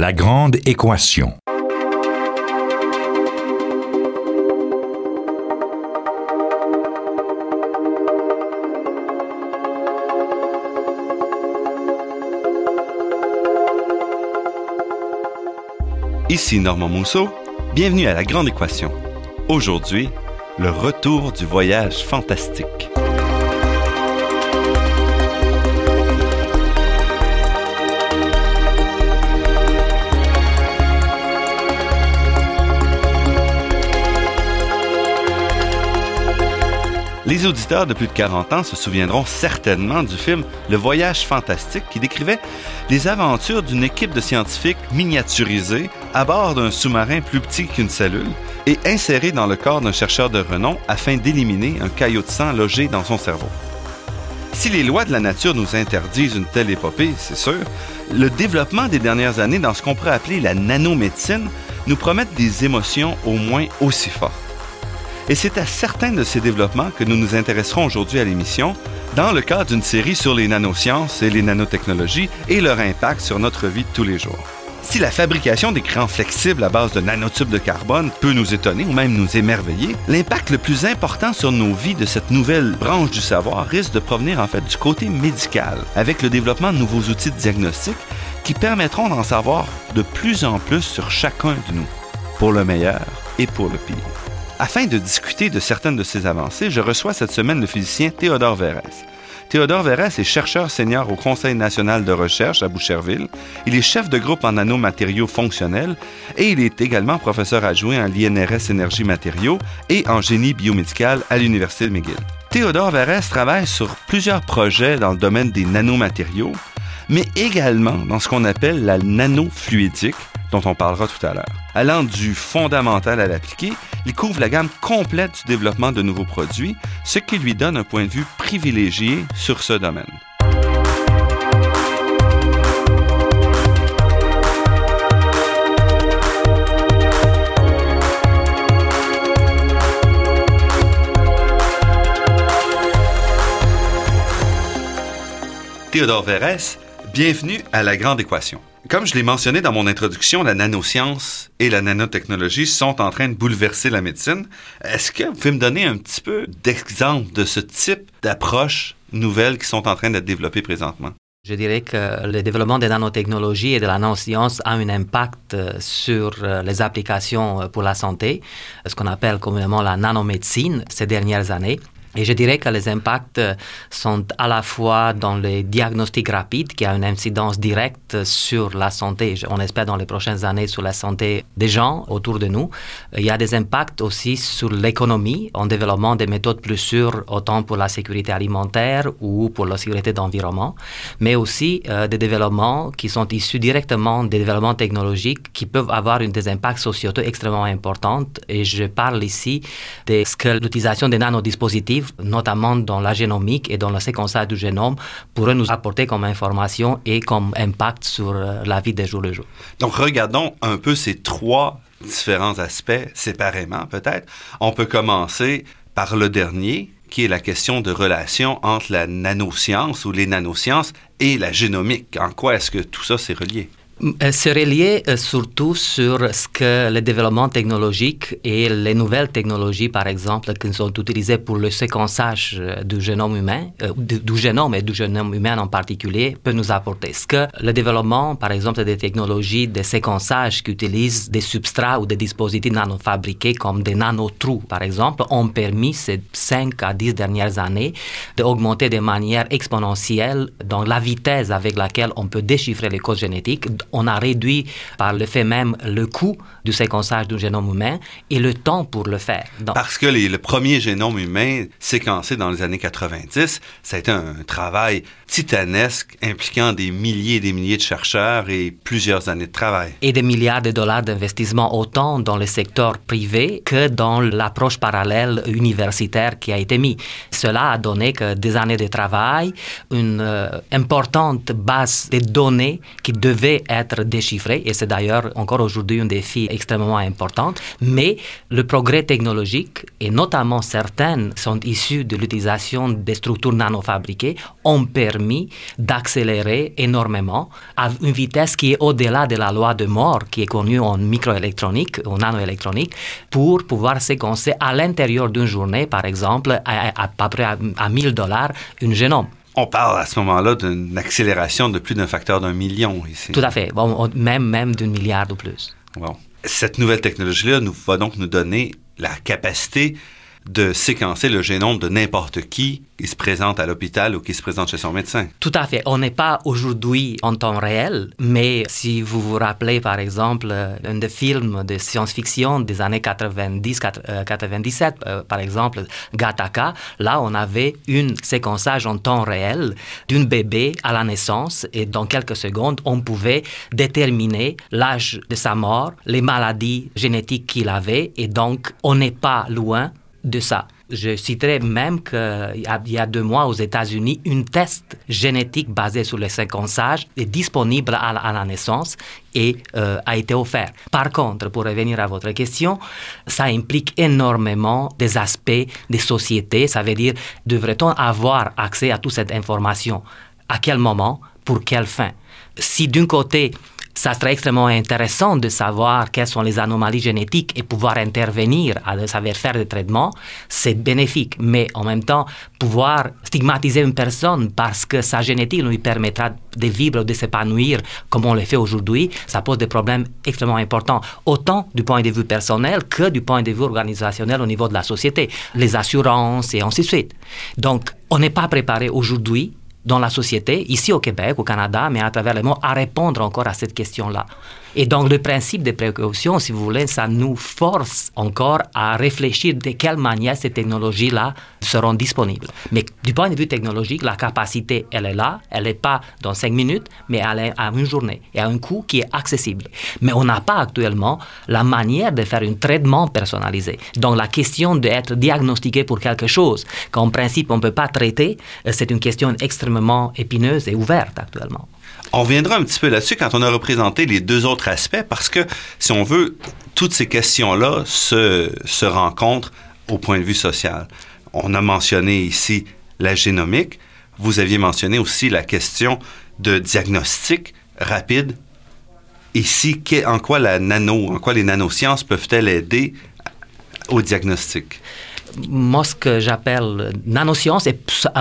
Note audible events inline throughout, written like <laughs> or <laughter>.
La grande équation. Ici Normand Mousseau, bienvenue à La Grande Équation. Aujourd'hui, le retour du voyage fantastique. Les auditeurs de plus de 40 ans se souviendront certainement du film Le Voyage fantastique qui décrivait les aventures d'une équipe de scientifiques miniaturisés à bord d'un sous-marin plus petit qu'une cellule et inséré dans le corps d'un chercheur de renom afin d'éliminer un caillot de sang logé dans son cerveau. Si les lois de la nature nous interdisent une telle épopée, c'est sûr, le développement des dernières années dans ce qu'on pourrait appeler la nanomédecine nous promettent des émotions au moins aussi fortes. Et c'est à certains de ces développements que nous nous intéresserons aujourd'hui à l'émission, dans le cadre d'une série sur les nanosciences et les nanotechnologies et leur impact sur notre vie de tous les jours. Si la fabrication des crayons flexibles à base de nanotubes de carbone peut nous étonner ou même nous émerveiller, l'impact le plus important sur nos vies de cette nouvelle branche du savoir risque de provenir en fait du côté médical, avec le développement de nouveaux outils de diagnostic qui permettront d'en savoir de plus en plus sur chacun de nous, pour le meilleur et pour le pire. Afin de discuter de certaines de ces avancées, je reçois cette semaine le physicien Théodore Verrès. Théodore Verrès est chercheur senior au Conseil national de recherche à Boucherville. Il est chef de groupe en nanomatériaux fonctionnels et il est également professeur adjoint en l'INRS Énergie Matériaux et en génie biomédical à l'Université de McGill. Théodore Verrès travaille sur plusieurs projets dans le domaine des nanomatériaux, mais également dans ce qu'on appelle la nanofluidique, dont on parlera tout à l'heure. Allant du fondamental à l'appliqué, il couvre la gamme complète du développement de nouveaux produits, ce qui lui donne un point de vue privilégié sur ce domaine. Théodore Verrès, bienvenue à La Grande Équation. Comme je l'ai mentionné dans mon introduction, la nanoscience et la nanotechnologie sont en train de bouleverser la médecine. Est-ce que vous pouvez me donner un petit peu d'exemple de ce type d'approche nouvelle qui sont en train d'être développées présentement? Je dirais que le développement des nanotechnologies et de la nanoscience a un impact euh, sur euh, les applications euh, pour la santé, ce qu'on appelle communément la nanomédecine ces dernières années. Et je dirais que les impacts sont à la fois dans les diagnostics rapides, qui a une incidence directe sur la santé, on espère dans les prochaines années, sur la santé des gens autour de nous. Il y a des impacts aussi sur l'économie, en développant des méthodes plus sûres, autant pour la sécurité alimentaire ou pour la sécurité d'environnement, mais aussi euh, des développements qui sont issus directement des développements technologiques qui peuvent avoir une, des impacts sociaux extrêmement importants. Et je parle ici de l'utilisation des nanodispositifs notamment dans la génomique et dans le séquençage du génome, pourrait nous apporter comme information et comme impact sur euh, la vie des jours le jour. Donc, regardons un peu ces trois différents aspects séparément, peut-être. On peut commencer par le dernier, qui est la question de relation entre la nanoscience ou les nanosciences et la génomique. En quoi est-ce que tout ça s'est relié? Euh, c'est relié euh, surtout sur ce que le développement technologique et les nouvelles technologies, par exemple, qui sont utilisées pour le séquençage euh, du génome humain, du, génome et du génome humain en particulier, peut nous apporter. Ce que le développement, par exemple, des technologies de séquençage qui utilisent des substrats ou des dispositifs nanofabriqués comme des nanotrous, par exemple, ont permis ces 5 à 10 dernières années d'augmenter de manière exponentielle dans la vitesse avec laquelle on peut déchiffrer les codes génétiques on a réduit par le fait même le coût du séquençage du génome humain et le temps pour le faire. Parce que le premier génome humain séquencé dans les années 90, ça a été un travail titanesque impliquant des milliers et des milliers de chercheurs et plusieurs années de travail. Et des milliards de dollars d'investissement autant dans le secteur privé que dans l'approche parallèle universitaire qui a été mise. Cela a donné que des années de travail, une euh, importante base de données qui devait être être et c'est d'ailleurs encore aujourd'hui un défi extrêmement important. Mais le progrès technologique, et notamment certaines sont issues de l'utilisation des structures nanofabriquées, ont permis d'accélérer énormément à une vitesse qui est au-delà de la loi de Moore, qui est connue en microélectronique, en nanoélectronique, pour pouvoir séquencer à l'intérieur d'une journée, par exemple, à, peu près à, 1000 dollars, une génome. On parle à ce moment-là d'une accélération de plus d'un facteur d'un million ici. Tout à fait, même, même d'un milliard ou plus. Cette nouvelle technologie-là nous va donc nous donner la capacité de séquencer le génome de n'importe qui qui se présente à l'hôpital ou qui se présente chez son médecin. Tout à fait. On n'est pas aujourd'hui en temps réel, mais si vous vous rappelez par exemple euh, un des films de science-fiction des années 90-97, euh, euh, par exemple Gattaca, là on avait une séquençage en temps réel d'une bébé à la naissance et dans quelques secondes on pouvait déterminer l'âge de sa mort, les maladies génétiques qu'il avait et donc on n'est pas loin de ça. Je citerai même qu'il y a deux mois aux États-Unis, une test génétique basé sur le séquençage est disponible à la, naissance et euh, a été offert. Par contre, pour revenir à votre question, ça implique énormément des aspects des sociétés. Ça veut dire, devrait-on avoir accès à toute cette information? À quel moment? Pour quelle fin? Si d'un côté, ça serait extrêmement intéressant de savoir quelles sont les anomalies génétiques et pouvoir intervenir, à savoir faire des traitements, c'est bénéfique. Mais en même temps, pouvoir stigmatiser une personne parce que sa génétique lui permettra de vivre, de s'épanouir comme on le fait aujourd'hui, ça pose des problèmes extrêmement importants, autant du point de vue personnel que du point de vue organisationnel au niveau de la société, les assurances et ainsi de suite. Donc, on n'est pas préparé aujourd'hui dans la société, ici au Québec, au Canada, mais à travers le monde, à répondre encore à cette question-là. Et donc le principe de précaution, si vous voulez, ça nous force encore à réfléchir de quelle manière ces technologies-là seront disponibles. Mais du point de vue technologique, la capacité, elle est là, elle n'est pas dans cinq minutes, mais elle est à une journée et à un coût qui est accessible. Mais on n'a pas actuellement la manière de faire un traitement personnalisé. Donc la question d'être diagnostiqué pour quelque chose qu'en principe on ne peut pas traiter, euh, c'est une question extrêmement épineuse et ouverte actuellement. On reviendra un petit peu là-dessus quand on a représenté les deux autres aspects, parce que si on veut, toutes ces questions-là se, se rencontrent au point de vue social. On a mentionné ici la génomique. Vous aviez mentionné aussi la question de diagnostic rapide. Ici, en quoi la en quoi les nanosciences peuvent-elles aider au diagnostic? Moi, ce que j'appelle nanosciences, et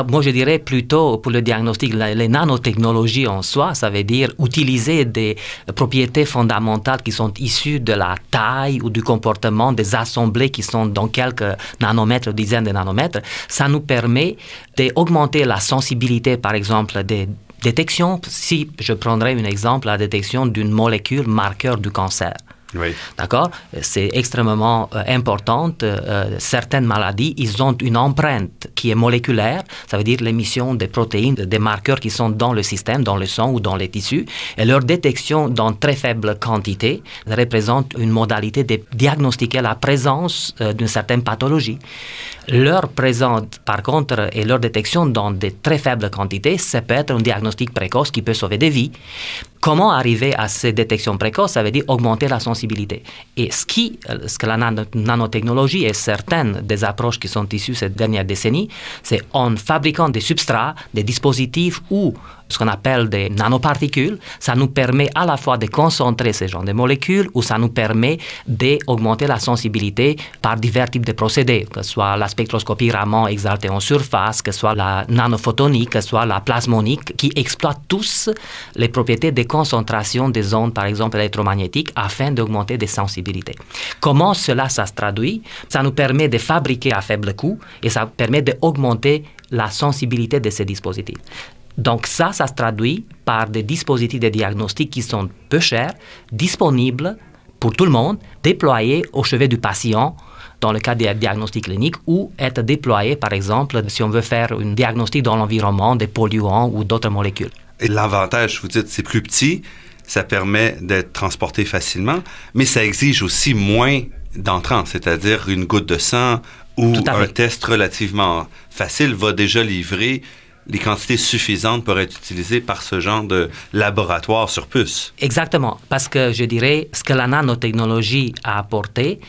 moi je dirais plutôt pour le diagnostic, les nanotechnologies en soi, ça veut dire utiliser des propriétés fondamentales qui sont issues de la taille ou du comportement des assemblées qui sont dans quelques nanomètres, dizaines de nanomètres. Ça nous permet d'augmenter la sensibilité, par exemple, des détections. Si je prendrais un exemple, la détection d'une molécule marqueur du cancer. Oui. D'accord? C'est extrêmement euh, important. Euh, certaines maladies, ils ont une empreinte qui est moléculaire, ça veut dire l'émission des protéines, des marqueurs qui sont dans le système, dans le sang ou dans les tissus, et leur détection dans très faible quantité représente une modalité de diagnostiquer la présence euh, d'une certaine pathologie. Leur présence, par contre, et leur détection dans de très faibles quantités, ça peut être un diagnostic précoce qui peut sauver des vies. Comment arriver à ces détections précoces? Ça veut dire augmenter la sensibilité. Et ce, qui, ce que la nanotechnologie et certaines des approches qui sont issues ces dernières décennies, c'est en fabriquant des substrats, des dispositifs ou ce qu'on appelle des nanoparticules, ça nous permet à la fois de concentrer ces genres de molécules ou ça nous permet d'augmenter la sensibilité par divers types de procédés, que ce soit la spectroscopie Raman exaltée en surface, que ce soit la nanophotonique, que ce soit la plasmonique, qui exploitent tous les propriétés de concentration des ondes, par exemple électromagnétiques, afin d'augmenter des sensibilités. Comment cela, ça se traduit? Ça nous permet de fabriquer à faible coût et ça permet d'augmenter la sensibilité de ces dispositifs. Donc ça, ça se traduit par des dispositifs de diagnostic qui sont peu chers, disponibles pour tout le monde, déployés au chevet du patient dans le cas des diagnostics cliniques ou être déployés, par exemple, si on veut faire un diagnostic dans l'environnement des polluants ou d'autres molécules. Et l'avantage, vous dites, c'est plus petit, ça permet d'être transporté facilement, mais ça exige aussi moins d'entrants, c'est-à-dire une goutte de sang ou un test relativement facile va déjà livrer les quantités suffisantes pour être utilisées par ce genre de laboratoire sur puce. Exactement, parce que je dirais ce que la nanotechnologie a apporté,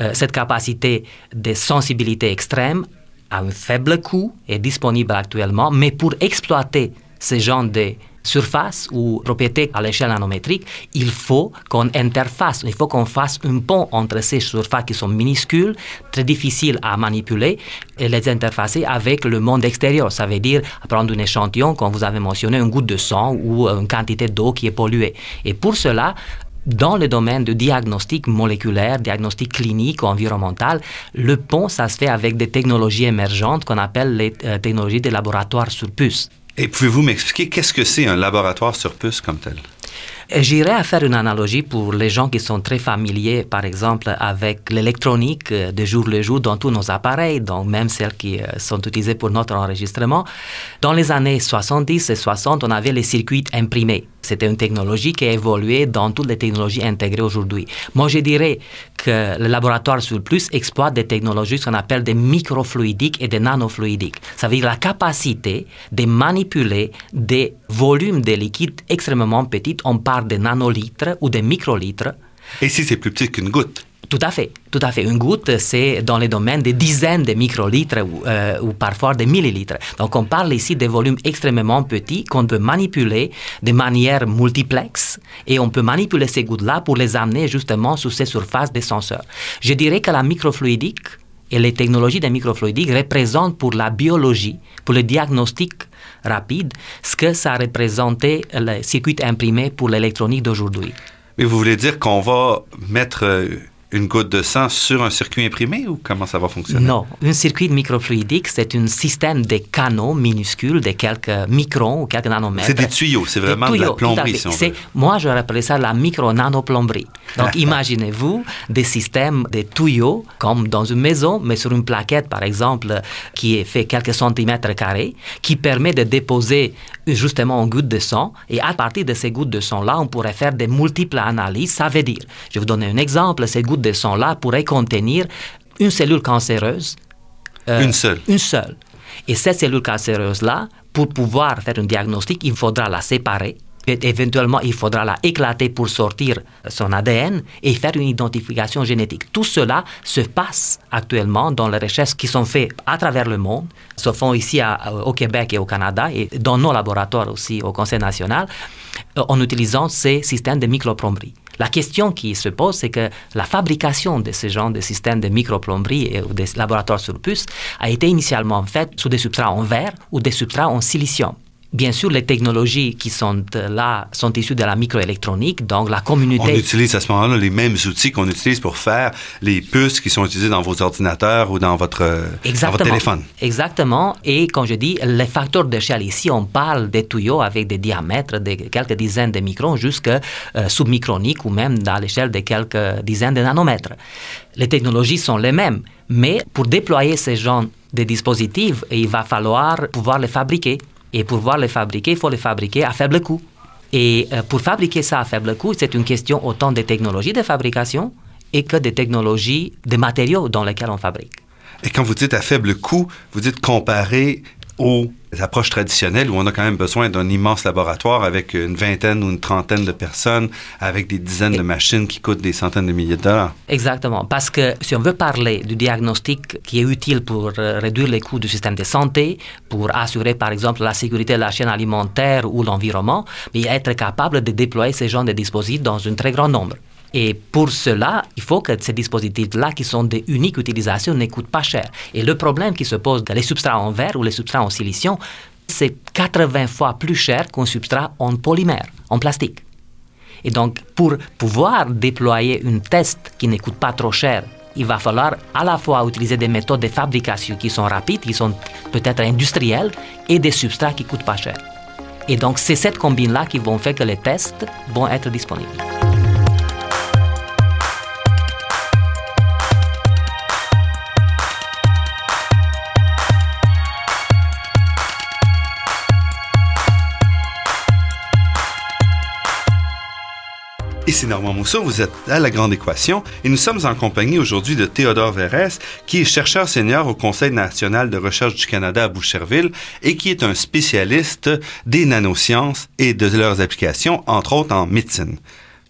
euh, cette capacité de sensibilité extrême à un faible coût est disponible actuellement, mais pour exploiter ce genre de surface ou propriété à l'échelle nanométrique, il faut qu'on interface, il faut qu'on fasse un pont entre ces surfaces qui sont minuscules, très difficiles à manipuler, et les interfacer avec le monde extérieur. Ça veut dire prendre un échantillon, comme vous avez mentionné, une goutte de sang ou une quantité d'eau qui est polluée. Et pour cela, dans le domaine du diagnostic moléculaire, diagnostic clinique ou environnemental, le pont, ça se fait avec des technologies émergentes qu'on appelle les euh, technologies des laboratoires sur puce. Et pouvez-vous m'expliquer qu'est-ce que c'est un laboratoire sur puce comme tel? J'irais à faire une analogie pour les gens qui sont très familiers, par exemple, avec l'électronique euh, de jour le jour dans tous nos appareils, donc même celles qui euh, sont utilisées pour notre enregistrement. Dans les années 70 et 60, on avait les circuits imprimés. C'était une technologie qui a évolué dans toutes les technologies intégrées aujourd'hui. Moi, je dirais que le laboratoire sur plus exploite des technologies qu'on appelle des microfluidiques et des nanofluidiques. Ça veut dire la capacité de manipuler des volumes de liquide extrêmement petits. On parle de nanolitres ou de microlitres. Et si c'est plus petit qu'une goutte? Tout à fait, tout à fait. Une goutte, c'est dans les domaines des dizaines de microlitres ou, euh, ou, parfois des millilitres. Donc on parle ici des volumes extrêmement petits qu'on peut manipuler de manière multiplexe et on peut manipuler ces gouttes-là pour les amener justement sur ces surfaces des senseurs. Je dirais que la microfluidique et les technologies de microfluidique représentent pour la biologie, pour le diagnostic rapide, ce que ça représentait le circuit imprimé pour l'électronique d'aujourd'hui. Mais vous voulez dire qu'on va mettre euh, une goutte de sang sur un circuit imprimé ou comment ça va fonctionner? Non, un circuit microfluidique, c'est un système de canaux minuscules de quelques microns ou quelques nanomètres. C'est des tuyaux, c'est vraiment de la plomberie, si on veut. Moi, je appelé ça la micro-nanoplomberie. Donc, <laughs> imaginez-vous des systèmes de tuyaux comme dans une maison, mais sur une plaquette, par exemple, qui est fait quelques centimètres carrés, qui permet de déposer justement une goutte de sang. Et à partir de ces gouttes de sang-là, on pourrait faire des multiples analyses. Ça veut dire, je vais vous donner un exemple, ces gouttes de sang-là pourraient contenir une cellule cancéreuse. Euh, une seule. Une seule. Et cette cellule cancéreuse-là, pour pouvoir faire un diagnostic, il faudra la séparer. éventuellement, il faudra la éclater pour sortir son ADN et faire une identification génétique. Tout cela se passe actuellement dans les recherches qui sont faites à travers le monde, se font ici au Québec et au Canada et dans nos laboratoires aussi au Conseil national, euh, en utilisant ces systèmes de microplomberie. La question qui se pose, c'est que la fabrication de ce genre de systèmes de microplomberie et des laboratoires sur puce a été initialement faite sous des substrats en verre ou des substrats en silicium. Bien sûr, les technologies qui sont là sont issues de la microélectronique, donc la communauté... On utilise à ce moment-là les mêmes outils qu'on utilise pour faire les puces qui sont utilisées dans vos ordinateurs ou dans votre, dans votre téléphone. Exactement. Et comme je dis, les facteurs d'échelle ici, on parle des tuyaux avec des diamètres de quelques dizaines de microns jusqu'à euh, submicronique ou même dans l'échelle de quelques dizaines de nanomètres. Les technologies sont les mêmes, mais pour déployer ces genres de dispositifs, il va falloir pouvoir les fabriquer. Et pour pouvoir les fabriquer, il faut les fabriquer à faible coût. Et euh, pour fabriquer ça à faible coût, c'est une question autant des technologies de fabrication et que des technologies, des matériaux dans lesquels on fabrique. Et quand vous dites à faible coût, vous dites comparé aux approches traditionnelles où on a quand même besoin d'un immense laboratoire avec une vingtaine ou une trentaine de personnes, avec des dizaines de machines qui coûtent des centaines de milliers de dollars. Exactement, parce que si on veut parler du diagnostic qui est utile pour euh, réduire les coûts du système de santé, pour assurer par exemple la sécurité de la chaîne alimentaire ou l'environnement, mais être capable de déployer ce genre de dispositifs dans un très grand nombre. Et pour cela, il faut que ces dispositifs-là, qui sont des uniques utilisations, ne coûtent pas cher. Et le problème qui se pose dans les substrats en verre ou les substrats en silicium, c'est 80 fois plus cher qu'un substrat en polymère, en plastique. Et donc, pour pouvoir déployer une test qui ne coûte pas trop cher, il va falloir à la fois utiliser des méthodes de fabrication qui sont rapides, qui sont peut-être industrielles, et des substrats qui coûtent pas cher. Et donc, c'est cette combine-là qui vont faire que les tests vont être disponibles. Ici Normand Mousseau, vous êtes à La Grande Équation et nous sommes en compagnie aujourd'hui de Théodore Verrès, qui est chercheur senior au Conseil national de recherche du Canada à Boucherville et qui est un spécialiste des nanosciences et de leurs applications, entre autres en médecine.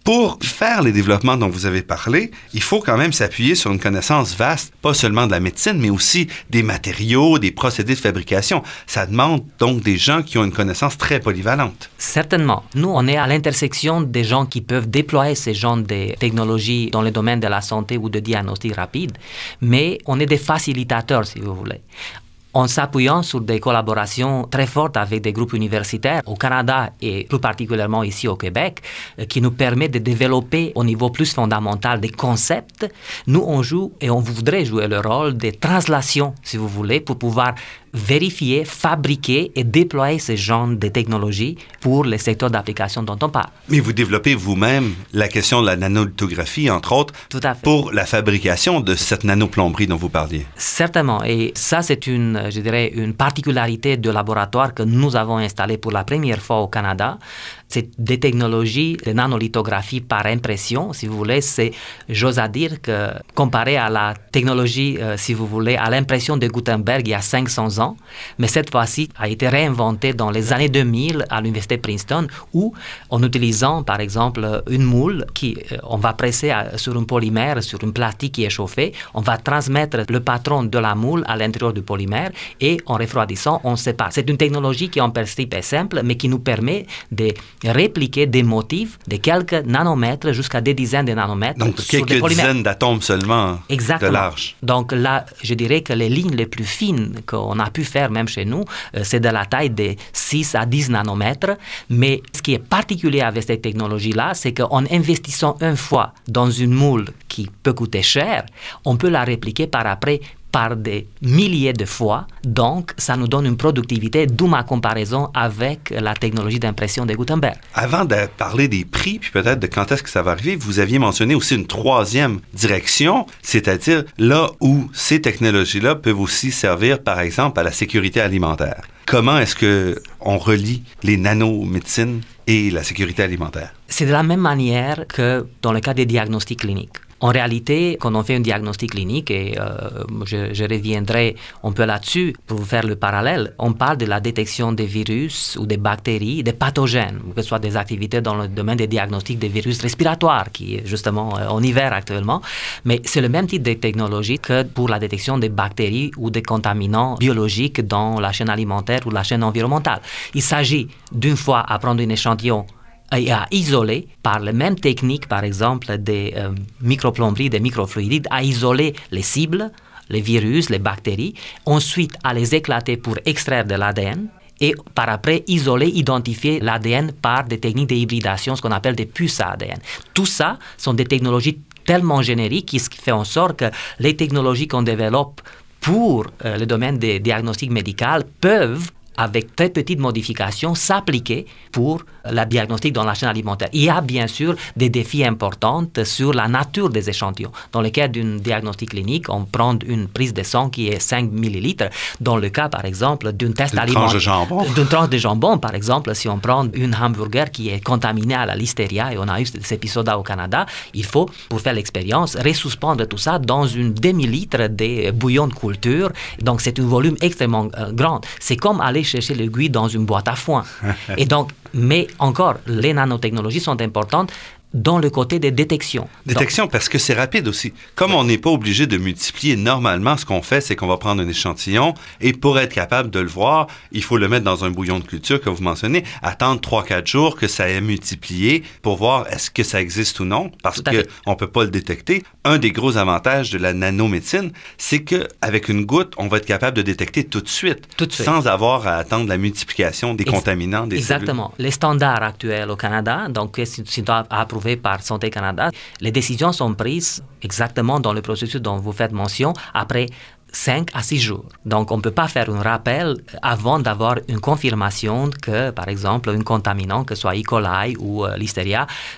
Pour faire les développements dont vous avez parlé, il faut quand même s'appuyer sur une connaissance vaste, pas seulement de la médecine, mais aussi des matériaux, des procédés de fabrication. Ça demande donc des gens qui ont une connaissance très polyvalente. Certainement. Nous, on est à l'intersection des gens qui peuvent déployer ces genres de technologies dans le domaine de la santé ou de diagnostic rapide, mais on est des facilitateurs, si vous voulez en s'appuyant sur des collaborations très fortes avec des groupes universitaires au Canada et plus particulièrement ici au Québec, euh, qui nous permet de développer au niveau plus fondamental des concepts. Nous, on joue et on voudrait jouer le rôle des translations, si vous voulez, pour pouvoir vérifier, fabriquer et déployer ce genre de technologies pour les secteurs d'application dont on parle. Mais vous développez vous-même la question de la nanolithographie, entre autres, Tout à fait. pour la fabrication de cette nanoplomberie dont vous parliez. Certainement. Et ça, c'est une, je dirais, une particularité de laboratoire que nous avons installé pour la première fois au Canada. C'est des technologies de nanolithographie par impression, si vous voulez. C'est, j'ose dire que comparé à la technologie, euh, si vous voulez, à l'impression de Gutenberg il y a 500 ans, mais cette fois-ci a été réinventée dans les années 2000 à l'université Princeton, où en utilisant par exemple une moule qui euh, on va presser à- sur un polymère, sur une plastique qui est chauffée, on va transmettre le patron de la moule à l'intérieur du polymère et en refroidissant, on sépare. C'est une technologie qui en principe est simple, mais qui nous permet de répliquer des motifs de quelques nanomètres jusqu'à des dizaines de nanomètres Donc, sur quelques dizaines d'atomes seulement Exactement. de large. Donc là, je dirais que les lignes les plus fines qu'on a pu faire même chez nous, euh, c'est de la taille de 6 à 10 nanomètres. Mais ce qui est particulier avec cette technologie-là, c'est qu'en investissant une fois dans une moule qui peut coûter cher, on peut la répliquer par après par des milliers de fois. Donc, ça nous donne une productivité, d'où ma comparaison avec la technologie d'impression de Gutenberg. Avant de parler des prix, puis peut-être de quand est-ce que ça va arriver, vous aviez mentionné aussi une troisième direction, c'est-à-dire là où ces technologies-là peuvent aussi servir, par exemple, à la sécurité alimentaire. Comment est-ce que on relie les nanomédecines et la sécurité alimentaire? C'est de la même manière que dans le cas des diagnostics cliniques. En réalité, quand on fait un diagnostic clinique, et euh, je, reviendrai un peu là-dessus pour faire le parallèle, on parle de la détection des virus ou des bactéries, des pathogènes, que ce soit des activités dans le domaine des diagnostics des virus respiratoires, qui est justement euh, en hiver actuellement. Mais c'est le même type de technologie que pour la détection des bactéries ou des contaminants biologiques dans la chaîne alimentaire ou la chaîne environnementale. Il s'agit d'une fois à prendre un échantillon et à isoler par les mêmes techniques, par exemple des euh, microplomberies, des microfluidides, à isoler les cibles, les virus, les bactéries, ensuite à les éclater pour extraire de l'ADN et par après isoler, identifier l'ADN par des techniques de hybridation, ce qu'on appelle des puces ADN. Tout ça sont des technologies tellement génériques qui fait en sorte que les technologies qu'on développe pour euh, le domaine des diagnostics médicaux peuvent avec très petites modifications, s'appliquer pour la diagnostic dans la chaîne alimentaire. Il y a bien sûr des défis importants sur la nature des échantillons. Dans le cas d'une diagnostic clinique, on prend une prise de sang qui est 5 millilitres. Dans le cas, par exemple, d'une test alimentaire, de jambon. d'une tranche de jambon, par exemple, si on prend une hamburger qui est contaminée à la listeria, et on a eu cet épisode-là au Canada, il faut, pour faire l'expérience, resuspendre tout ça dans une demi-litre de bouillon de culture. Donc, c'est un volume extrêmement euh, grand. C'est comme aller chercher l'aiguille dans une boîte à foin. <laughs> et donc, mais encore, les nanotechnologies sont importantes dans le côté des détections. Détection parce que c'est rapide aussi. Comme on n'est pas obligé de multiplier normalement, ce qu'on fait, c'est qu'on va prendre un échantillon et pour être capable de le voir, il faut le mettre dans un bouillon de culture que vous mentionnez, attendre 3-4 jours que ça ait multiplié pour voir est-ce que ça existe ou non parce Tout à que fait. on peut pas le détecter. Un des gros avantages de la nanomédecine, c'est que avec une goutte, on va être capable de détecter tout de suite, Tout de suite. sans avoir à attendre la multiplication des Ex- contaminants des cellules. Exactement. Les standards actuels au Canada, donc qui sont par Santé Canada, les décisions sont prises exactement dans le processus dont vous faites mention après 5 à 6 jours. Donc, on ne peut pas faire un rappel avant d'avoir une confirmation que, par exemple, un contaminant, que ce soit E. coli ou euh,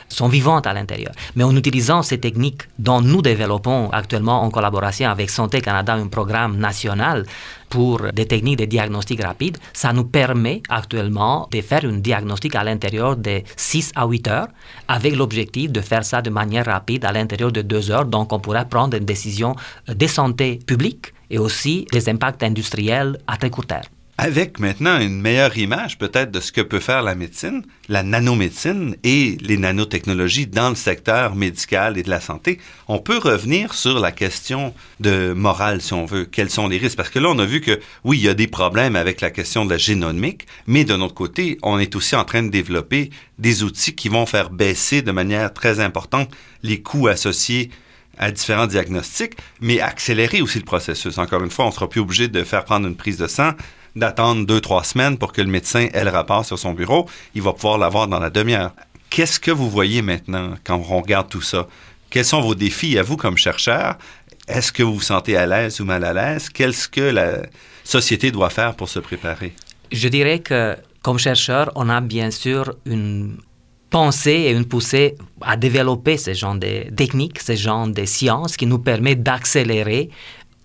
sont vivants à l'intérieur. Mais en utilisant ces techniques dont nous développons actuellement en collaboration avec Santé Canada un programme national pour des techniques de diagnostic rapide, ça nous permet actuellement de faire un diagnostic à l'intérieur de 6 à 8 heures, avec l'objectif de faire ça de manière rapide à l'intérieur de 2 heures. Donc, on pourra prendre une décision de santé publique et aussi des impacts industriels à très court terme. Avec maintenant une meilleure image peut-être de ce que peut faire la médecine, la nanomédecine et les nanotechnologies dans le secteur médical et de la santé, on peut revenir sur la question de morale, si on veut. Quels sont les risques? Parce que là, on a vu que oui, il y a des problèmes avec la question de la génomique, mais de notre côté, on est aussi en train de développer des outils qui vont faire baisser de manière très importante les coûts associés à différents diagnostics, mais accélérer aussi le processus. Encore une fois, on sera plus obligé de faire prendre une prise de sang d'attendre deux, trois semaines pour que le médecin ait le rapport sur son bureau. Il va pouvoir l'avoir dans la demi-heure. Qu'est-ce que vous voyez maintenant quand on regarde tout ça? Quels sont vos défis à vous comme chercheur? Est-ce que vous vous sentez à l'aise ou mal à l'aise? Qu'est-ce que la société doit faire pour se préparer? Je dirais que comme chercheur, on a bien sûr une pensée et une poussée à développer ce genre de techniques, ce genre de sciences qui nous permet d'accélérer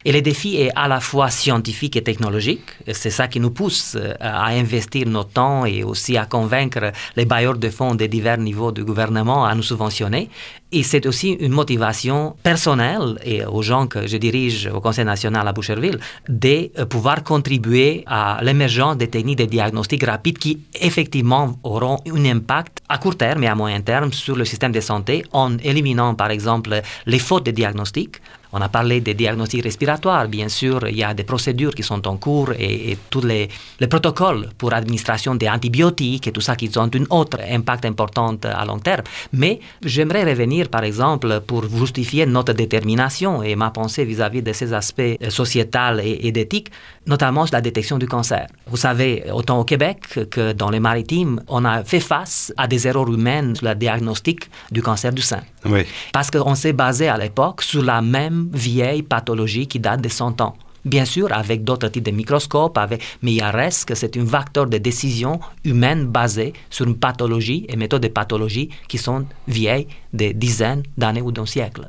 et le défi est à la fois scientifique et technologique. C'est ça qui nous pousse euh, à investir notre temps et aussi à convaincre les bailleurs de fonds des divers niveaux de gouvernement à nous subventionner. Et c'est aussi une motivation personnelle et aux gens que je dirige au Conseil national à Boucherville de euh, pouvoir contribuer à l'émergence des techniques de diagnostic rapide qui effectivement auront un impact à court terme et à moyen terme sur le système de santé en éliminant par exemple les fautes de diagnostic on a parlé des diagnostics respiratoires, bien sûr, il y a des procédures qui sont en cours et, tous les, protocoles pour administration des antibiotiques et tout ça qui ont un autre impact important à long terme. Mais j'aimerais revenir, par exemple, pour justifier notre détermination et ma pensée vis-à-vis de ces aspects sociétals et, et d'éthique, notamment sur la détection du cancer. Vous savez, autant au Québec que dans les maritimes, on a fait face à des erreurs humaines sur le diagnostic du cancer du sein. Oui. Parce qu'on s'est basé à l'époque sur la même vieille pathologie qui date de 100 ans. Bien sûr, avec d'autres types de microscopes, avec, mais il reste que c'est un vecteur de décision humaine basé sur une pathologie et méthodes de pathologie qui sont vieilles de dizaines d'années ou d'un siècle.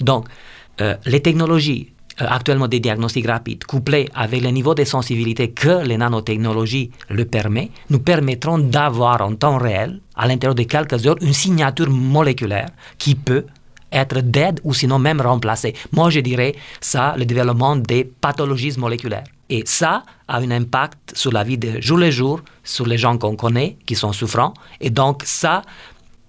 Donc, euh, les technologies actuellement des diagnostics rapides, couplés avec le niveau de sensibilité que les nanotechnologies le permettent, nous permettront d'avoir en temps réel, à l'intérieur de quelques heures, une signature moléculaire qui peut être dead ou sinon même remplacée. Moi, je dirais ça, le développement des pathologies moléculaires. Et ça a un impact sur la vie de jour le jour, sur les gens qu'on connaît, qui sont souffrants. Et donc, ça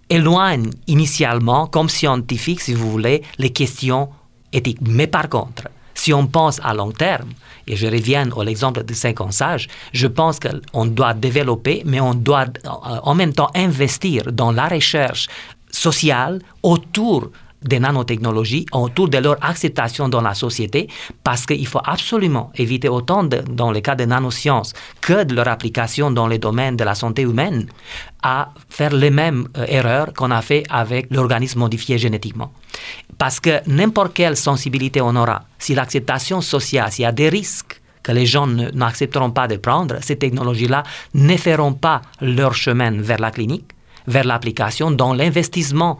éloigne initialement, comme scientifique, si vous voulez, les questions éthiques. Mais par contre, si on pense à long terme, et je reviens à l'exemple de séquençage, je pense qu'on doit développer, mais on doit euh, en même temps investir dans la recherche sociale autour des nanotechnologies autour de leur acceptation dans la société parce qu'il faut absolument éviter autant dans le cas des nanosciences que de leur application dans les domaines de la santé humaine à faire les mêmes euh, erreurs qu'on a fait avec l'organisme modifié génétiquement. Parce que n'importe quelle sensibilité on aura, si l'acceptation sociale, s'il y a des risques que les gens n'accepteront pas de prendre, ces technologies-là ne feront pas leur chemin vers la clinique, vers l'application, dans l'investissement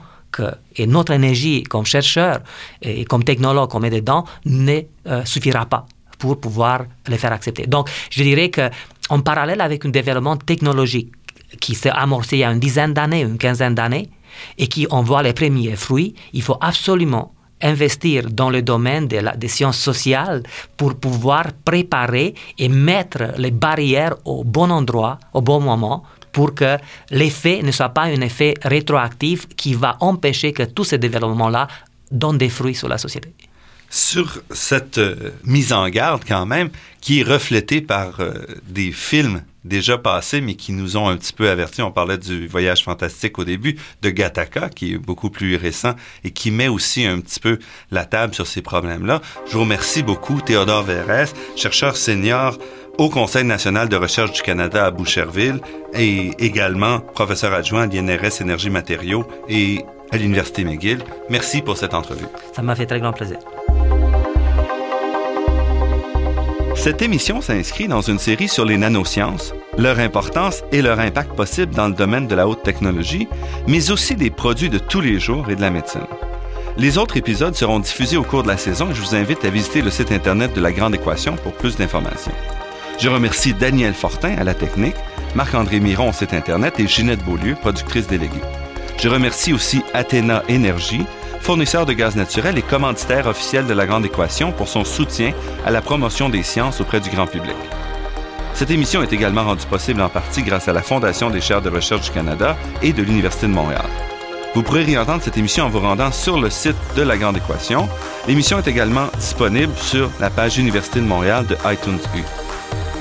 et notre énergie comme chercheur et comme technologue qu'on met dedans ne euh, suffira pas pour pouvoir les faire accepter. Donc, je dirais qu'en parallèle avec un développement technologique qui s'est amorcé il y a une dizaine d'années, une quinzaine d'années, et qui en voit les premiers fruits, il faut absolument investir dans le domaine de la, des sciences sociales pour pouvoir préparer et mettre les barrières au bon endroit, au bon moment, pour que l'effet ne soit pas un effet rétroactif qui va empêcher que tous ces développements-là donnent des fruits sur la société. Sur cette euh, mise en garde quand même, qui est reflétée par euh, des films déjà passés, mais qui nous ont un petit peu avertis. On parlait du voyage fantastique au début, de Gattaca, qui est beaucoup plus récent et qui met aussi un petit peu la table sur ces problèmes-là. Je vous remercie beaucoup, Théodore Verres, chercheur senior au Conseil national de recherche du Canada à Boucherville et également professeur adjoint à l'INRS Énergie Matériaux et à l'Université McGill. Merci pour cette entrevue. Ça m'a fait très grand plaisir. Cette émission s'inscrit dans une série sur les nanosciences, leur importance et leur impact possible dans le domaine de la haute technologie, mais aussi des produits de tous les jours et de la médecine. Les autres épisodes seront diffusés au cours de la saison et je vous invite à visiter le site Internet de La Grande Équation pour plus d'informations. Je remercie Daniel Fortin à la technique, Marc-André Miron au site Internet et Ginette Beaulieu, productrice déléguée. Je remercie aussi Athéna Énergie, fournisseur de gaz naturel et commanditaire officiel de la Grande Équation pour son soutien à la promotion des sciences auprès du grand public. Cette émission est également rendue possible en partie grâce à la Fondation des chaires de recherche du Canada et de l'Université de Montréal. Vous pourrez réentendre cette émission en vous rendant sur le site de La Grande Équation. L'émission est également disponible sur la page Université de Montréal de iTunes U.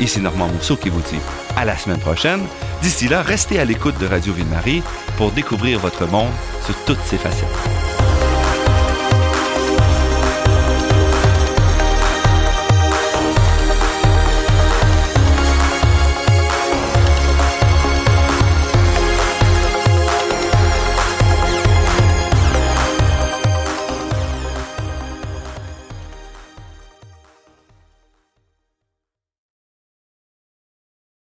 Ici Normand Mousseau qui vous dit à la semaine prochaine. D'ici là, restez à l'écoute de Radio Ville-Marie pour découvrir votre monde sous toutes ses facettes.